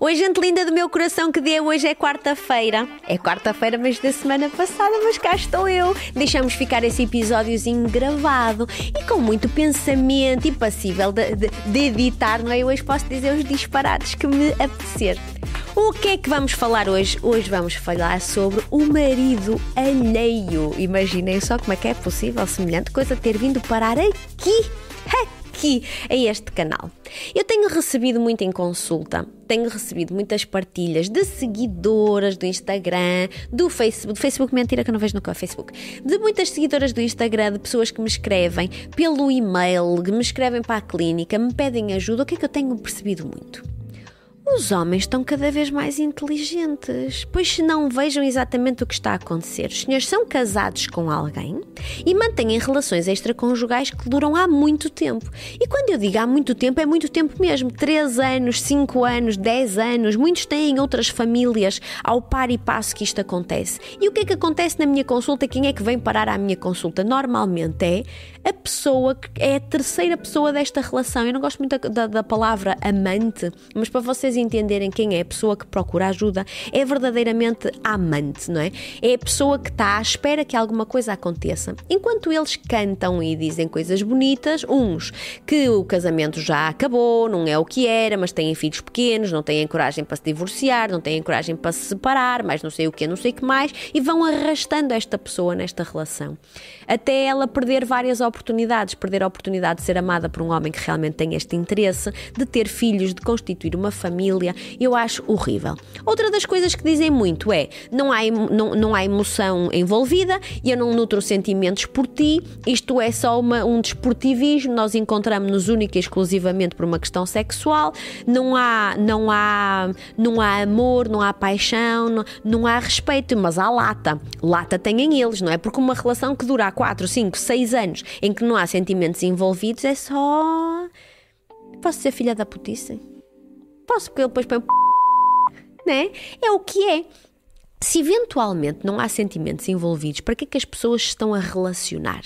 Oi, gente linda do meu coração, que dia hoje é quarta-feira. É quarta-feira, mas da semana passada, mas cá estou eu. Deixamos ficar esse episódiozinho gravado e com muito pensamento e passível de, de, de editar, não é? Hoje posso dizer os disparados que me apetecer. O que é que vamos falar hoje? Hoje vamos falar sobre o marido alheio. Imaginem só como é que é possível semelhante coisa ter vindo parar aqui. Aqui aqui a este canal. Eu tenho recebido muito em consulta, tenho recebido muitas partilhas de seguidoras do Instagram, do Facebook, do Facebook mentira que eu não vejo nunca o Facebook, de muitas seguidoras do Instagram, de pessoas que me escrevem pelo e-mail, que me escrevem para a clínica, me pedem ajuda. O que é que eu tenho percebido muito? Os homens estão cada vez mais inteligentes, pois se não vejam exatamente o que está a acontecer. Os senhores são casados com alguém e mantêm relações extraconjugais que duram há muito tempo. E quando eu digo há muito tempo, é muito tempo mesmo 3 anos, 5 anos, 10 anos. Muitos têm outras famílias ao par e passo que isto acontece. E o que é que acontece na minha consulta? Quem é que vem parar à minha consulta? Normalmente é a pessoa que é a terceira pessoa desta relação. Eu não gosto muito da, da, palavra amante, mas para vocês vocês entenderem quem é a pessoa que procura ajuda, é verdadeiramente a amante, não é? É a pessoa que está à espera que alguma coisa aconteça. Enquanto eles cantam e dizem coisas bonitas, uns que o casamento já acabou, não é o que era, mas têm filhos pequenos, não têm coragem para se divorciar, não têm coragem para se separar, mas não sei o que, não sei o que mais, e vão arrastando esta pessoa nesta relação. Até ela perder várias oportunidades, perder a oportunidade de ser amada por um homem que realmente tem este interesse, de ter filhos, de constituir uma família família, eu acho horrível. Outra das coisas que dizem muito é: não há, não, não há emoção envolvida, e eu não nutro sentimentos por ti, isto é só uma, um desportivismo, nós encontramos-nos única e exclusivamente por uma questão sexual, não há, não há, não há amor, não há paixão, não, não há respeito, mas há lata. Lata têm eles, não é? Porque uma relação que dura 4, 5, 6 anos em que não há sentimentos envolvidos é só. Posso ser filha da putice? Posso, porque ele depois põe. Né? É o que é se eventualmente não há sentimentos envolvidos, para que é que as pessoas estão a relacionar?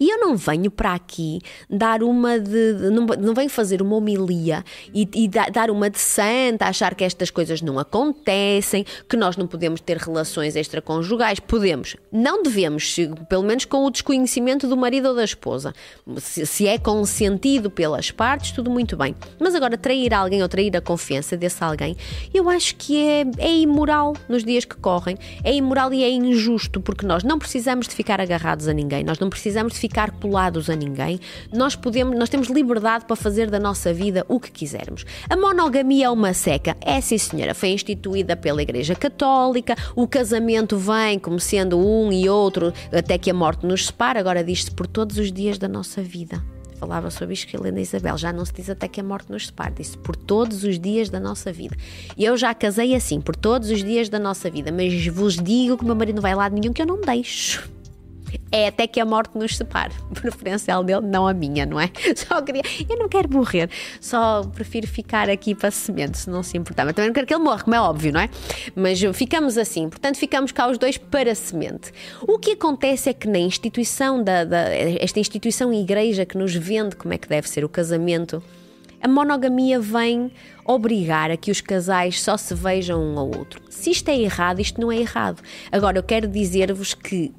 E eu não venho para aqui dar uma de. não, não, venho fazer uma homilia e, e, dar uma de santa, achar que estas coisas não acontecem, que nós não podemos ter relações extraconjugais. Podemos. Não devemos, pelo menos com o desconhecimento do marido ou da esposa. Se, se é consentido pelas partes, tudo muito bem. Mas agora, trair alguém ou trair a confiança desse alguém, eu acho que é, é imoral nos dias que correm ocorrem é imoral e é injusto, porque nós não precisamos de ficar agarrados a ninguém, nós não precisamos de ficar colados a ninguém, nós podemos, nós temos liberdade para fazer da nossa vida o que quisermos. A monogamia é uma seca, é sim senhora, foi instituída pela Igreja Católica, o casamento vem como sendo um e outro até que a morte nos separa, agora diz-se por todos os dias da nossa vida falava sobre isto que Helena Isabel. Já não se diz até que a morte nos separe, disse por todos os dias da nossa vida. E eu já casei assim, por todos os dias da nossa vida, mas vos digo que o meu marido não vai lá de nenhum que eu não deixo é até que a morte nos separe. Preferencial dele, não a minha, não é? Só queria. Eu não quero morrer, só prefiro ficar aqui para semente, se não se importar. Mas também não quero que ele morra, como é óbvio, não é? Mas ficamos assim, portanto, ficamos cá os dois para semente. O que acontece é que na instituição da, da esta instituição igreja que nos vende como é que deve ser o casamento, a monogamia vem obrigar a que os casais só se vejam um ao outro. Se isto é errado, isto não é errado. Agora, eu quero dizer-vos que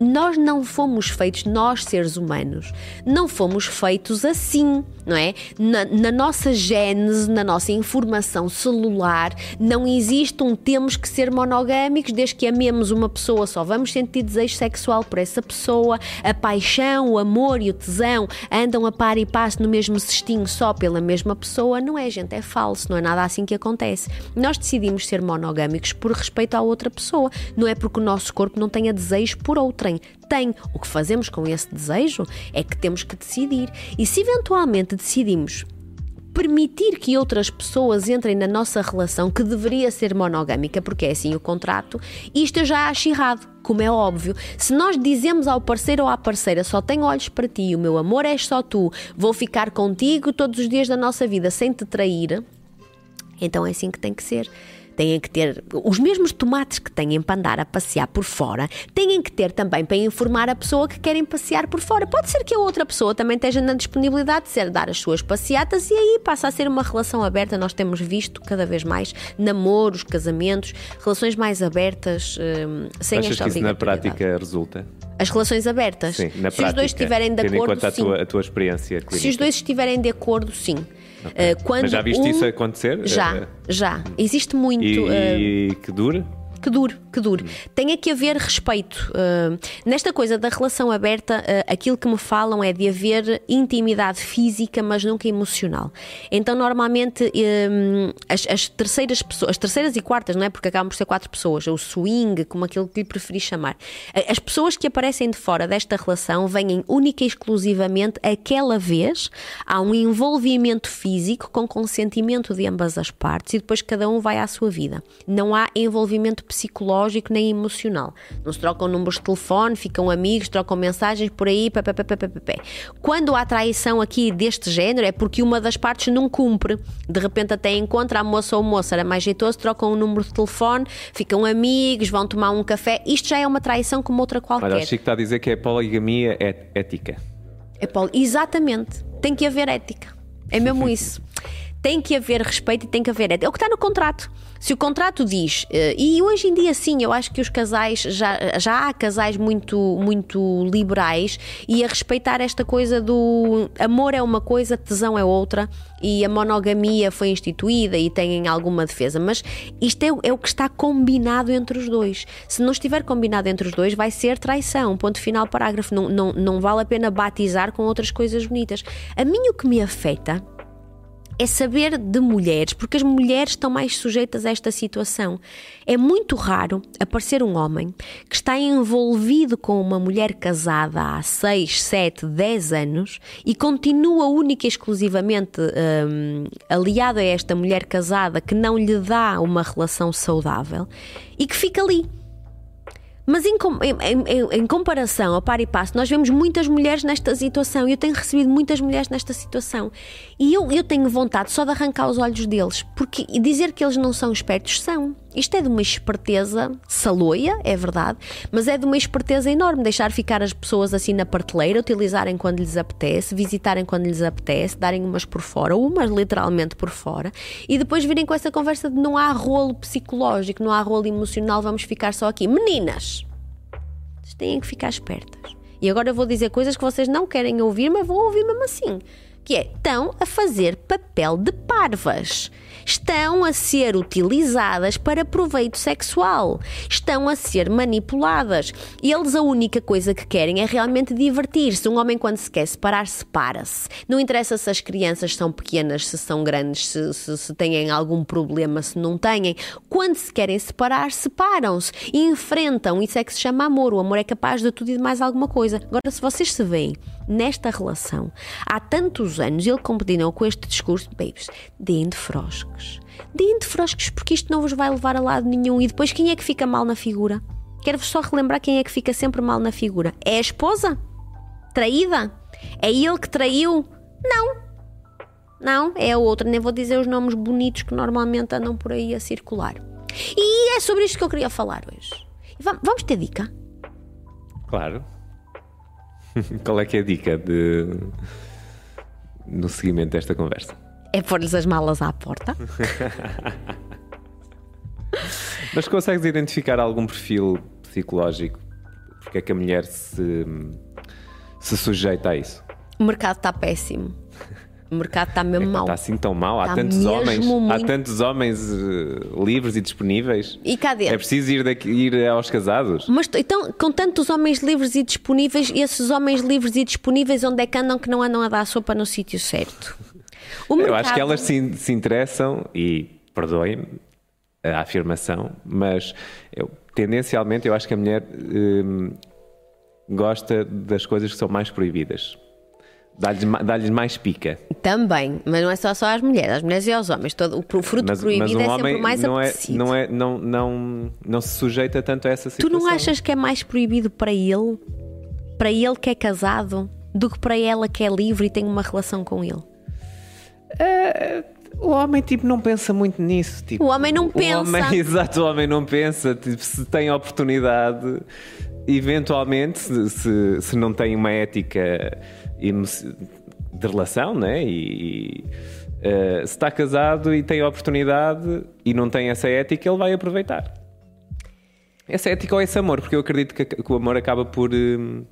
nós não fomos feitos, nós seres humanos, não fomos feitos assim, não é? Na, na, nossa gênese, na nossa informação celular, não existe um temos que ser monogâmicos desde que amemos uma pessoa, só vamos sentir desejo sexual por essa pessoa, a paixão, o amor e o tesão andam a par e passo no mesmo cestinho só pela mesma pessoa, não é, gente? É falso, não é nada assim que acontece. Nós decidimos ser monogâmicos por respeito à outra pessoa, não é porque o nosso corpo não tenha desejo por outra tem. O que fazemos com esse desejo é que temos que decidir. E se eventualmente decidimos permitir que outras pessoas entrem na nossa relação que deveria ser monogâmica, porque é assim o contrato, isto eu já acho errado, como é óbvio. Se nós dizemos ao parceiro ou à parceira só tenho olhos para ti, o meu amor és só tu, vou ficar contigo todos os dias da nossa vida sem te trair, então é assim que tem que ser têm que ter os mesmos tomates que têm para andar a passear por fora, têm que ter também para informar a pessoa que querem passear por fora. Pode ser que a outra pessoa também esteja na disponibilidade de ser dar as suas passeatas e aí passa a ser uma relação aberta. Nós temos visto cada vez mais namoros, casamentos, relações mais abertas, hum, sem Achas esta que isso na prática resulta? As relações abertas. Sim, na Se prática. os dois estiverem de acordo, conta a sim. tua, a tua experiência clínica. Se os dois estiverem de acordo, sim. Uh, quando Mas já viste um- isso acontecer? Já, Eh, já. Existe muito. E, e que dure? Que dure, que dure. Tem que haver respeito. Uh, nesta coisa da relação aberta, uh, aquilo que me falam é de haver intimidade física, mas nunca emocional. Então, normalmente, um, as, as terceiras pessoas, as terceiras e quartas, não é? Porque acabam por ser quatro pessoas, o swing, como aquilo que lhe preferi chamar. As pessoas que aparecem de fora desta relação vêm única e exclusivamente aquela vez. Há um envolvimento físico com consentimento de ambas as partes e depois cada um vai à sua vida. Não há envolvimento psicológico nem emocional. Não se trocam números de telefone, ficam amigos, trocam mensagens por aí. Pé, pé, pé, pé, pé, pé. Quando há traição aqui deste género é porque uma das partes não cumpre. De repente até encontra a moça ou moça, era mais jeitoso, trocam um número de telefone, ficam amigos, vão tomar um café. Isto já é uma traição como outra qualquer. Olha, o Chico está a dizer que é poligamia é- ética. É Paulo, exatamente. Tem que haver ética. É mesmo isso. Tem que haver respeito e tem que haver. É o que está no contrato. Se o contrato diz, eh, e hoje em dia sim, eu acho que os casais, já, já há casais muito, muito liberais e a respeitar esta coisa do amor é uma coisa, tesão é outra e a monogamia foi instituída e têm alguma defesa, mas isto é, é o que está combinado entre os dois. Se não estiver combinado entre os dois, vai ser traição. Ponto final, parágrafo. Não, não, não vale a pena batizar com outras coisas bonitas. A mim o que me afeta é saber de mulheres, porque as mulheres estão mais sujeitas a esta situação. É muito raro aparecer um homem que está envolvido com uma mulher casada há 6, 7, 10 anos e continua única e exclusivamente hum, aliado a esta mulher casada que não lhe dá uma relação saudável e que fica ali. Mas em, em- em- em comparação ao par e passo, nós vemos muitas mulheres nesta situação. Eu tenho recebido muitas mulheres nesta situação. E eu, eu tenho vontade só de arrancar os olhos deles. Porque dizer que eles não são espertos, são. Isto é de uma esperteza saloia, é verdade, mas é de uma esperteza enorme. Deixar ficar as pessoas assim na prateleira, utilizarem quando lhes apetece, visitarem quando lhes apetece, darem umas por fora, umas literalmente por fora, e depois virem com essa conversa de não há rolo psicológico, não há rolo emocional, vamos ficar só aqui. Meninas! Têm que ficar espertas. E agora eu vou dizer coisas que vocês não querem ouvir, mas vão ouvir mesmo assim. Que é, estão a fazer papel de parvas. Estão a ser utilizadas para proveito sexual. Estão a ser manipuladas. Eles a única coisa que querem é realmente divertir-se. Um homem quando se quer separar, separa-se. Não interessa se as crianças são pequenas, se são grandes, se, se, se têm algum problema, se não têm. Quando se querem separar, separam-se e enfrentam. Isso é que se chama amor. O amor é capaz de tudo e de mais alguma coisa. Agora, se vocês se veem nesta relação há tantos anos, ele continua com este discurso, babes, deem de frosques. Deem de frosques porque isto não vos vai levar a lado nenhum. E depois quem é que fica mal na figura? Quero-vos só relembrar quem é que fica sempre mal na figura. É a esposa? Traída? É ele que traiu? Não. Não, é a outra. Nem vou dizer os nomes bonitos que normalmente andam por aí a circular. E é sobre isto que eu queria falar hoje. Va- Vamos ter dica? Claro. Qual é que é a dica de... no seguimento desta conversa? É pôr-lhes as malas à porta? Mas consegues identificar algum perfil psicológico? Porque é que a mulher se, se sujeita a isso? O mercado está péssimo. O mercado está mesmo mau. Está assim tão mal? Há Está tantos homens, há muito- tantos homens livres e disponíveis. E cá dentro? É preciso ir, daqui, ir aos casados? Mas então, com tantos homens livres e disponíveis, esses homens livres e disponíveis, onde é que andam que não andam a dar sopa no sítio certo? O Eu acho que elas se, se interessam e perdoem-me a afirmação, mas eu, tendencialmente eu acho que a mulher hum, gosta das coisas que são mais proibidas. Dá-lhes dá-lhes mais pica. Também, mas não é só, só às mulheres, às mulheres e aos homens. Todo, o fruto Mas, proibido mas um é homem sempre mais não, é, apetecido. não, é, não, não, não se sujeita tanto a essa Tu situação. não achas que é mais proibido para ele, para ele que é casado, do que para ela que é livre e tem uma relação com ele? O homem, tipo, não pensa muito nisso. Tipo, O homem não o pensa. Homem, exato, o homem não pensa. Tipo, se tem oportunidade, eventualmente, se, se, se não tem uma ética de relação, né? E, e, eh, se está casado e tem oportunidade e não tem essa ética, ele vai aproveitar. Essa ética ou esse amor, porque eu acredito que, que o amor acaba por. hum,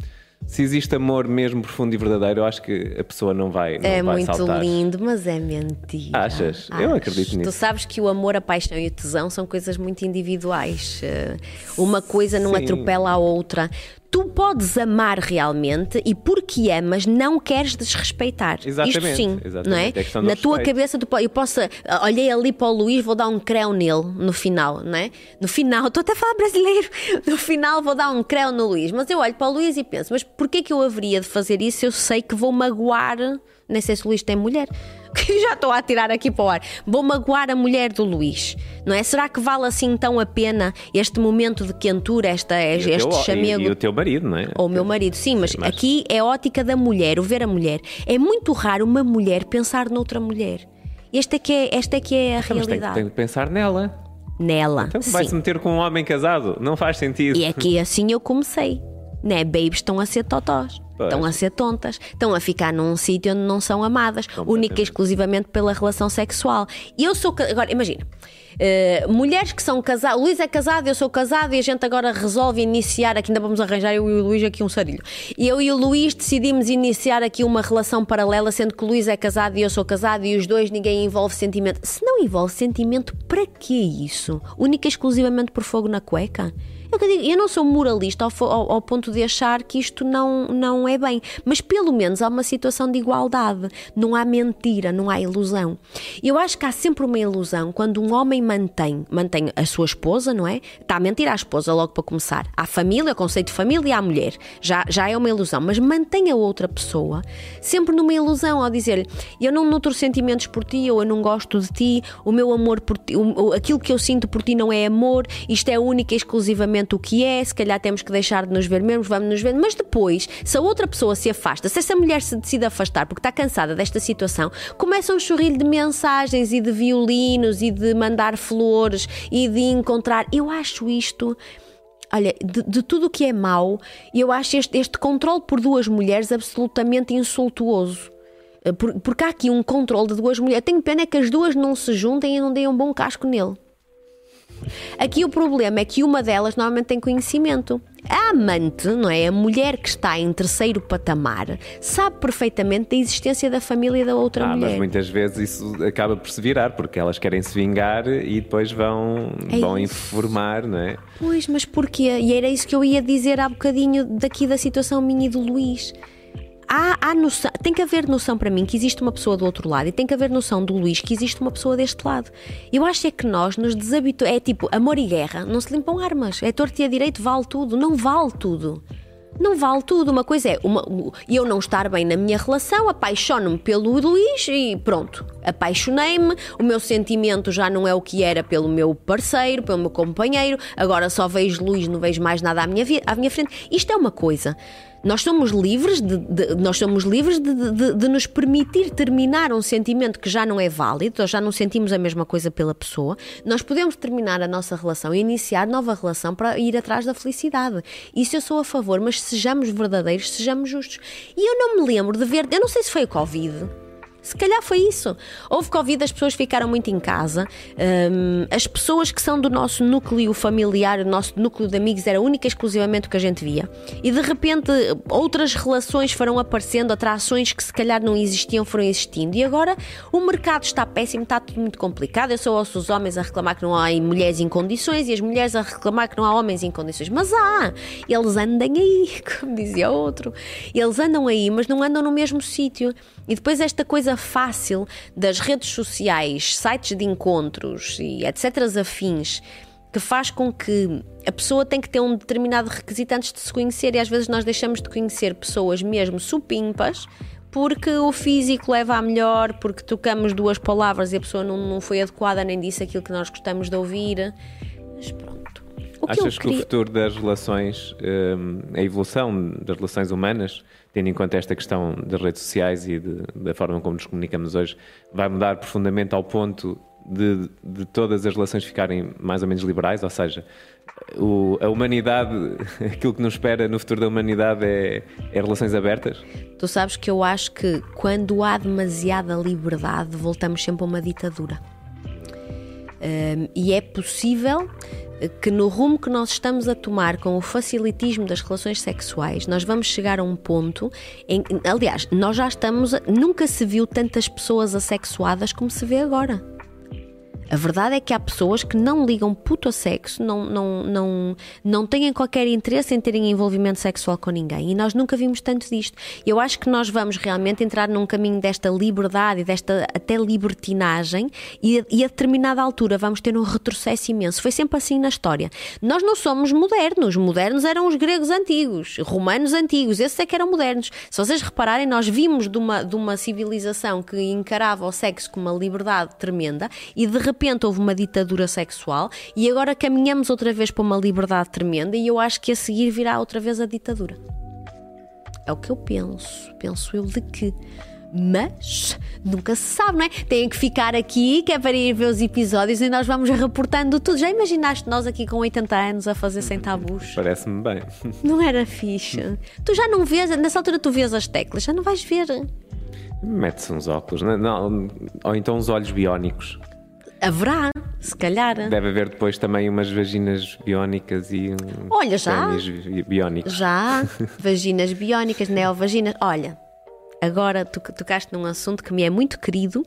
se existe amor mesmo profundo e verdadeiro, eu acho que a pessoa não vai, não É vai muito saltar. lindo, mas é mentira. Achas? Eu acredito nisso. Tu sabes que o amor, a paixão e o tesão são coisas muito individuais. Eh, Uma coisa não Sim. atropela a outra. Tu podes amar realmente e porque amas não queres desrespeitar. Exatamente, Isto sim, exatamente. não é? É Na tua respeito. cabeça tu eu posso, ah, olhei ali para o Luís, vou dar um creu nele no final, não é? No final, estou até a falar brasileiro. No final vou dar um creu no Luís, mas eu olho para o Luís e penso, mas porquê que eu haveria de fazer isso? Eu sei que vou magoar, nem sei se o Luís tem mulher. Que já estou a tirar aqui para o ar. Vou magoar a mulher do Luís, não é? Será que vale assim tão a pena este momento de quentura, esta, E este teu- chamego? E, e o teu marido, não é? Ou o meu marido, sim, mas Mas- aqui é a ótica da mulher, o ver a mulher. É muito raro uma mulher pensar noutra mulher. Esta é que é, esta é, que é a Então, mas tem, realidade. tem que pensar nela. Nela. Então sim. vai se meter com um homem casado? Não faz sentido. E é que assim eu comecei. Né? Babes estão a ser totós. Pois. Estão a ser tontas. Estão a ficar num sítio onde não são amadas. Única e exclusivamente pela relação sexual. E eu sou. Agora, imagina. eh, mulheres que são casadas, o Luís é casado, eu sou casado e a gente agora resolve iniciar aqui, ainda vamos arranjar eu e o Luís aqui um sarilho. E eu e o Luís decidimos iniciar aqui uma relação paralela, sendo que o Luís é casado e eu sou casado e os dois ninguém envolve sentimento. Se não envolve sentimento, para que isso? Única e exclusivamente por fogo na cueca? Eu, que digo, eu não sou moralista ao, ao- ao ponto de achar que isto não, não é bem, mas pelo menos há uma situação de igualdade. Não há mentira, não há ilusão. Eu acho que há sempre uma ilusão quando um homem mantém, mantém a sua esposa, não é? Está a mentir à esposa logo para começar. À família, o conceito de família e à mulher. Já, já é uma ilusão, mas mantém a outra pessoa sempre numa ilusão ao dizer-lhe eu não nutro sentimentos por ti, ou eu não gosto de ti, o meu amor por ti, o- aquilo que eu sinto por ti não é amor, isto é única e exclusivamente o que é, se calhar temos que deixar de nos ver mesmo, vamos nos ver, mas depois, se a outra pessoa se afasta, se essa mulher se decide afastar porque está cansada desta situação, começa um chorrilho de mensagens e de violinos e de mandar flores e de encontrar. Eu acho isto. Olha, de, de tudo o que é mau, eu acho este, este controle por duas mulheres absolutamente insultuoso. Eh, por- Porque há aqui um controle de duas mulheres. Tenho pena é que as duas não se juntem e não deem um bom casco nele. Aqui o problema é que uma delas normalmente tem conhecimento. A amante, não é? A mulher que está em terceiro patamar, sabe perfeitamente da existência da família da outra Ah, mulher. mas muitas vezes isso acaba por se virar, porque elas querem se vingar e depois vão, É vão isso. informar, não é? Pois, mas porquê? E era isso que eu ia dizer há bocadinho daqui da situação minha e do Luís. Há, há noção, tem que haver noção para mim que existe uma pessoa do outro lado e tem que haver noção do Luís que existe uma pessoa deste lado. Eu acho é que nós nos desabituamos. É tipo amor e guerra, não se limpam armas. É torto e a direito, vale tudo. Não vale tudo. Não vale tudo. Uma coisa é uma, eu não estar bem na minha relação, apaixono-me pelo Luís e pronto. Apaixonei-me, o meu sentimento já não é o que era pelo meu parceiro, pelo meu companheiro, agora só vejo Luís, não vejo mais nada à minha, à minha frente. Isto é uma coisa. Nós somos livres de, de- nós somos livres de, de- de nos permitir terminar um sentimento que já não é válido, nós já não sentimos a mesma coisa pela pessoa. Nós podemos terminar a nossa relação e iniciar nova relação para ir atrás da felicidade. Isso eu sou a favor, mas sejamos verdadeiros, sejamos justos. E eu não me lembro de ver, eu não sei se foi o Covid. Se calhar foi isso. Houve Covid, as pessoas ficaram muito em casa. Hum, as pessoas que são do nosso núcleo familiar, do nosso núcleo de amigos, era única e exclusivamente o que a gente via. E de repente outras relações foram aparecendo, atrações que se calhar não existiam foram existindo. E agora o mercado está péssimo, está tudo muito complicado. Eu só ouço os homens a reclamar que não há mulheres em condições e as mulheres a reclamar que não há homens em condições. Mas há! Eles andam aí, como dizia outro. Eles andam aí, mas não andam no mesmo sítio. E depois esta coisa fácil das redes sociais, sites de encontros e etc. afins, que faz com que a pessoa tem que ter um determinado requisito antes de se conhecer e às vezes nós deixamos de conhecer pessoas mesmo supimpas porque o físico leva a melhor, porque tocamos duas palavras e a pessoa não, não foi adequada nem disse aquilo que nós gostamos de ouvir. Mas O que Achas eu que o queria... futuro das relações, hum, a evolução das relações humanas, tendo em conta esta questão das redes sociais e de- da forma como nos comunicamos hoje, vai mudar profundamente ao ponto de, de todas as relações ficarem mais ou menos liberais? Ou seja, o- a humanidade, aquilo que nos espera no futuro da humanidade é, é relações abertas? Tu sabes que eu acho que quando há demasiada liberdade, voltamos sempre a uma ditadura. Hum, e é possível que no rumo que nós estamos a tomar com o facilitismo das relações sexuais, nós vamos chegar a um ponto em aliás, nós já estamos, nunca se viu tantas pessoas assexuadas como se vê agora. A verdade é que há pessoas que não ligam puto a sexo, não, não, não, não têm qualquer interesse em terem envolvimento sexual com ninguém. E nós nunca vimos tanto disto. Eu acho que nós vamos realmente entrar num caminho desta liberdade desta até libertinagem, e, e a determinada altura vamos ter um retrocesso imenso. Foi sempre assim na história. Nós não somos modernos. Modernos eram os gregos antigos, romanos antigos, esses é que eram modernos. Se vocês repararem, nós vimos de uma, de uma civilização que encarava o sexo como uma liberdade tremenda e de repente houve uma ditadura sexual e agora caminhamos outra vez para uma liberdade tremenda e eu acho que a seguir virá outra vez a ditadura. É o que eu penso. Penso eu de que. Mas nunca se sabe, não é? Têm que ficar aqui, que é para ir ver os episódios e nós vamos reportando tudo. Já imaginaste nós aqui com 80 anos a fazer sem tabus? Parece-me bem. Não era fixe. Tu já não vês, nessa altura tu vês as teclas, já não vais ver. Mete-se uns óculos, não, não, ou então uns olhos biónicos. Haverá, se calhar. Deve haver depois também umas vaginas biónicas e um Olha, já. biónicos. Já, vaginas biónicas, neovaginas. Olha, agora tu tocaste num assunto que me é muito querido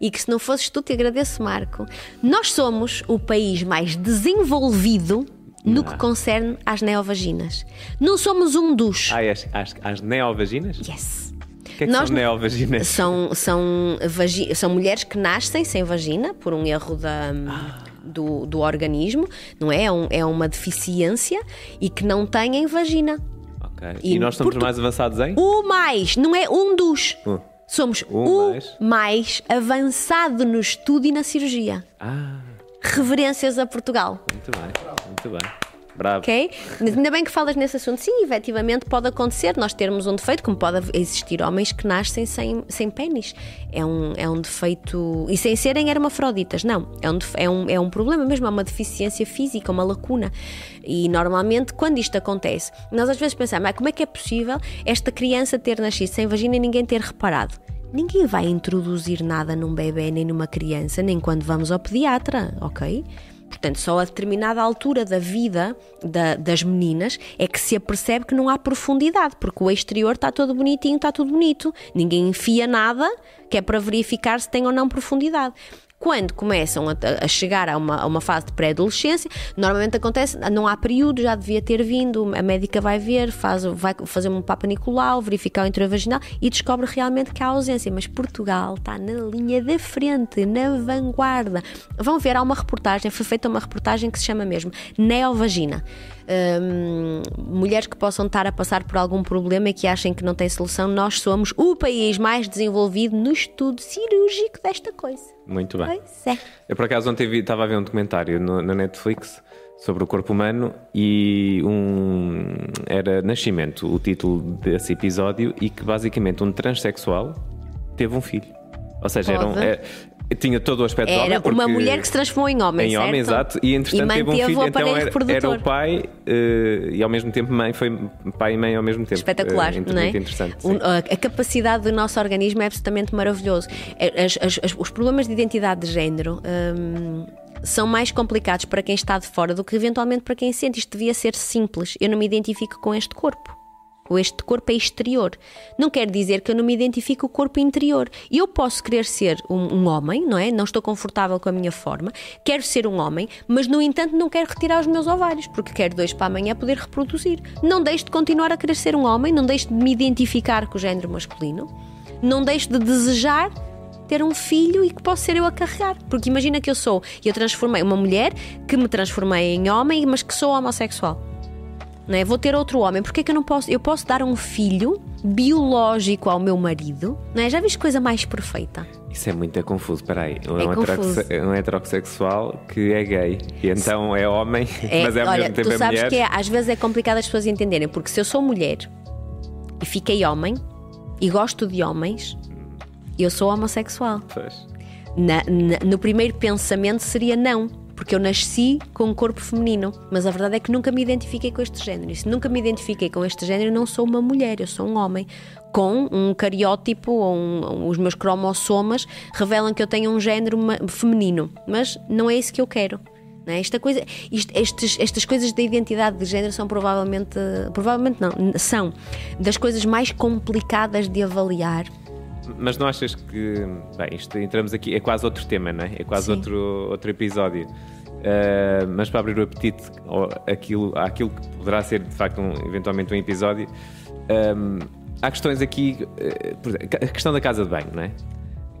e que se não fosses tu te agradeço, Marco. Nós somos o país mais desenvolvido no que concerne às neovaginas. Não somos um dos. Ah, as, as, as neovaginas? Yes. O que é que Nós são neovaginas? São, são, vagi- são mulheres que nascem sem vagina por um erro da, do, do organismo, não é? É, um- é uma deficiência e que não têm vagina. Ok. E E, nós somos Portu- mais avançados em? O mais, não é um dos. Uh. Somos O o mais. mais avançado no estudo e na cirurgia. Ah, Reverências a Portugal. muito bem, muito bem. Bravo. Ok? Ainda bem que falas nesse assunto. Sim, efetivamente pode acontecer nós termos um defeito, como pode existir homens que nascem sem, sem pênis. É um, é um defeito. E sem serem hermafroditas. Não. É um, é, um, é um problema mesmo, é uma deficiência física, uma lacuna. E normalmente, quando isto acontece, nós às vezes pensamos, mas como é que é possível esta criança ter nascido sem vagina e ninguém ter reparado? Ninguém vai introduzir nada num bebê nem numa criança, nem quando vamos ao pediatra, ok? Portanto, só a determinada altura da vida da- das meninas é que se apercebe que não há profundidade, porque o exterior está todo bonitinho, está tudo bonito. Ninguém enfia nada que é para verificar se tem ou não profundidade. Quando começam a, a chegar a uma, a uma fase de pré-adolescência, normalmente acontece, não há período, já devia ter vindo, a médica vai ver, faz, vai fazer um Papa Nicolau, verificar o intravaginal e descobre realmente que há ausência. Mas Portugal está na linha da frente, na vanguarda. Vão ver, há uma reportagem, foi feita uma reportagem que se chama mesmo Neovagina. Hum, mulheres que possam estar a passar por algum problema e que achem que não tem solução, nós somos o país mais desenvolvido no estudo cirúrgico desta coisa. Muito bem. Pois é. Eu por acaso ontem vi- estava a ver um documentário no, na Netflix sobre o corpo humano e um era Nascimento, o título desse episódio, e que basicamente um transexual teve um filho. Ou seja, era um-. Tinha todo o aspecto de Era homem. porque- uma mulher que se transformou em homem, Em certo? homem, exato. E entretanto teve um filho, o então era, era o pai eh, e ao mesmo tempo mãe, foi pai e mãe ao mesmo tempo. Espetacular, Eh, não é? Muito interessante. Sim. a, a capacidade do nosso organismo é absolutamente maravilhoso. É, As- as- as- os problemas de identidade de género hum, são mais complicados para quem está de fora do que eventualmente para quem sente. Isto devia ser simples. Eu não me identifico com este corpo. Este corpo é exterior. Não quer dizer que eu não me identifique com o corpo interior. Eu posso querer ser um, um homem, não é? Não estou confortável com a minha forma. Quero ser um homem, mas no entanto não quero retirar os meus ovários, porque quero dois para amanhã poder reproduzir. Não deixo de continuar a querer ser um homem, não deixo de me identificar com o género masculino, não deixo de desejar ter um filho e que posso ser eu a carregar. Porque imagina que eu sou, eu transformei uma mulher que me transformei em homem, mas que sou homossexual não é? Vou ter outro homem, porque é que eu não posso? Eu posso dar um filho biológico ao meu marido, não é? Já viste coisa mais perfeita? Isso é muito confuso, espera aí. É um, confuso. um heterossexual que é gay e então é homem, mas é olha, mesmo tempo tu é sabes que é- às vezes é complicado as pessoas entenderem, porque se eu sou mulher e fiquei homem e gosto de homens, eu sou homossexual. Pois. Na- na- no primeiro pensamento seria não, porque eu nasci com um corpo feminino, mas a verdade é que nunca me identifiquei com este género. E se nunca me identifiquei com este género, não sou uma mulher, eu sou um homem. Com um cariótipo, ou um- os meus cromossomas revelam que eu tenho um género feminino, mas não é isso que eu quero. é? Esta coisa, isto- estes- estas coisas da identidade de género são provavelmente, provavelmente não, são das coisas mais complicadas de avaliar. Mas não achas que. Bem, isto entramos aqui, é quase outro tema, não é? É quase Sim. outro, outro episódio. Ah, mas para abrir o apetite ao- aquilo, àquilo que poderá ser de facto um- eventualmente um episódio, ahm, há questões aqui. por exemplo, a questão da casa de banho, não é?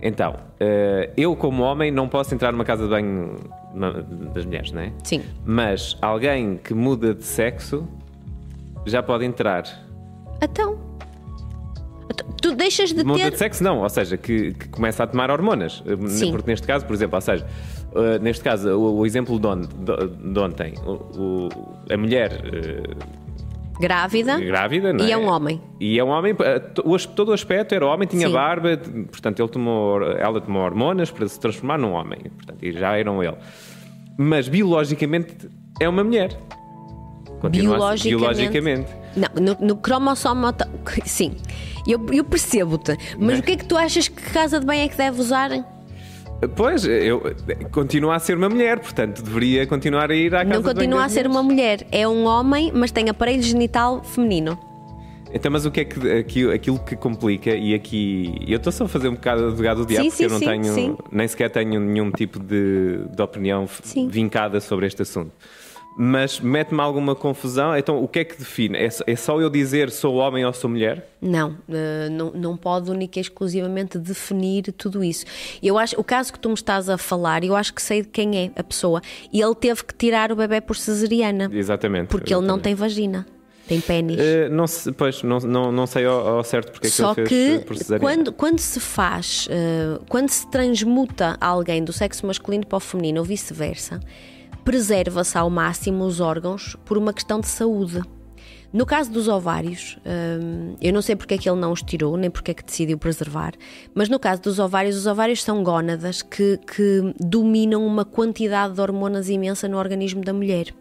Então, eh, eu como homem não posso entrar numa casa de banho das mulheres, não é? Sim. Mas alguém que muda de sexo já pode entrar. Então, tu deixas de Muda ter. de sexo, não, ou seja, que, que começa a tomar hormonas. Eh, Sim. Porque neste caso, por exemplo, ou seja, eh, neste caso, o, o exemplo de, on- de- de ontem, o- o- a mulher eh, grávida grávida, não e é um homem. E é um homem, todo o aspecto era homem, tinha Sim. barba, portanto, ele tomou, ela tomou hormonas para se transformar num homem, portanto, e já eram ele. Mas biologicamente é uma mulher. Continua Biologicamente. biologicamente. Não, no, no cromossomo. Sim, eu, eu percebo-te. Mas o que é que tu achas que casa de bem é que deve usar? Pois, eu continua a ser uma mulher, portanto deveria continuar a ir à casa Não continua a ser uma mulher. É um homem, mas tem aparelho genital feminino. Então, mas o que é que aquilo, que complica e aqui eu estou só a fazer um bocado de advogado do diabo Sim, porque eu sim, não sim, tenho nem sequer tenho nenhum tipo de, de opinião vincada sobre este assunto. Mas mete-me alguma confusão. Então, o que é que define? É, só- é só eu dizer sou homem ou sou mulher? Não, eh, não, não pode única e exclusivamente definir tudo isso. Eu acho, o caso que tu me estás a falar, eu acho que sei de quem é a pessoa. E ele teve que tirar o bebê por cesariana, Exatamente. porque ele não exatamente. tem vagina, tem pênis. Eh, não se- pois, não, não, não sei ao, ao certo porque é que Só ele fez eh, que por cesariana. quando, quando se faz, eh, quando se transmuta alguém do sexo masculino para o feminino ou vice-versa, preserva-se ao máximo os órgãos por uma questão de saúde. No caso dos ovários, hum, eu não sei porque é que ele não os tirou, nem porque é que decidiu preservar, mas no caso dos ovários, os ovários são gónadas que, que dominam uma quantidade de hormonas imensa no organismo da mulher.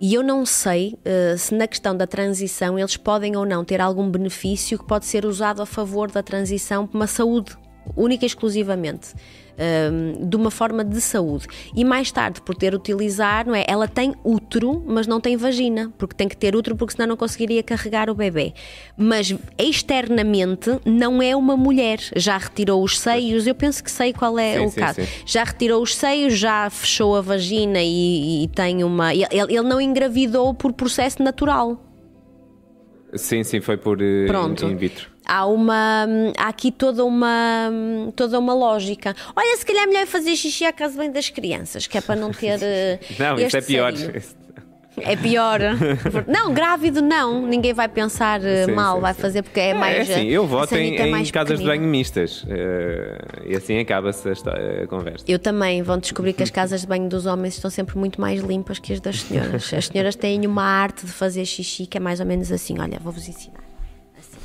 E eu não sei eh, se na questão da transição eles podem ou não ter algum benefício que pode ser usado a favor da transição para uma saúde, única e exclusivamente. ehm, de uma forma de saúde. E mais tarde, por ter utilizar, não é? Ela tem útero, mas não tem vagina, porque tem que ter útero, porque senão não conseguiria carregar o bebê. Mas externamente não é uma mulher. Já retirou os seios, eu penso que sei qual é Sim, o sim, caso. sim. Já retirou os seios, já fechou a vagina e, e tem uma. Ele, ele não engravidou por processo natural. Sim, sim, foi por eh, Pronto. in vitro. Há uma. Há aqui toda uma. toda uma lógica. Olha, se calhar é melhor fazer xixi à casa bem das crianças, que é para não ter. eh, Não, isso é pior. seios. É pior. Não, grávido não. Ninguém vai pensar eh, Sim, mal, sim, vai sim. fazer porque é mais. É assim, eu a voto em, é em mais casas de banho mistas. eh, e assim acaba-se a, a conversa. Eu também vão descobrir que as casas de banho dos homens estão sempre muito mais limpas que as das senhoras. As senhoras têm uma arte de fazer xixi que é mais ou menos assim. Olha, vou-vos ensinar. Assim.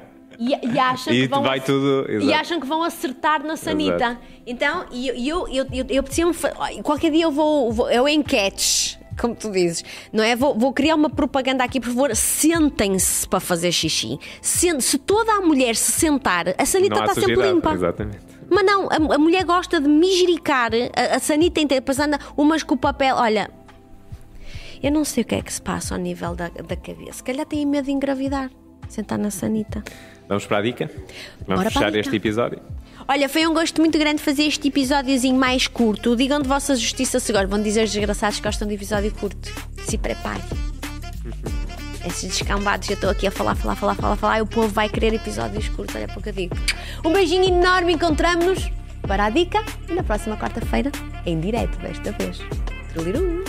E, e acham E que vão vai tudo. e acham que vão acertar na sanita. Exato. Então, eu, eu, eu, eu, eu fa- Qualquer dia eu vou. vou eu enquetes, como tu dizes, não é? Vou, vou criar uma propaganda aqui, por favor, sentem-se para fazer xixi. Se toda a mulher se sentar, a sanita está sempre limpa. Exatamente. Mas não, a, a mulher gosta de mijericar a, a sanita inteira, depois anda umas com o papel. Olha, eu não sei o que é que se passa ao nível da, da cabeça. Se calhar têm medo de engravidar, sentar na sanita. Vamos para a dica? Vamos Bora para fechar este episódio? Olha, foi um gosto muito grande fazer este episódiozinho mais curto. Digam de vossa justiça se agora vão dizer os desgraçados que gostam de episódio curto. Se preparem. Esses descambados, eu estou aqui a falar, falar, falar, falar, falar, e o povo vai querer episódios curtos, olha pouco eu digo. Um beijinho enorme, encontramos-nos para a dica e na próxima quarta-feira, em direto desta vez. Tuliru.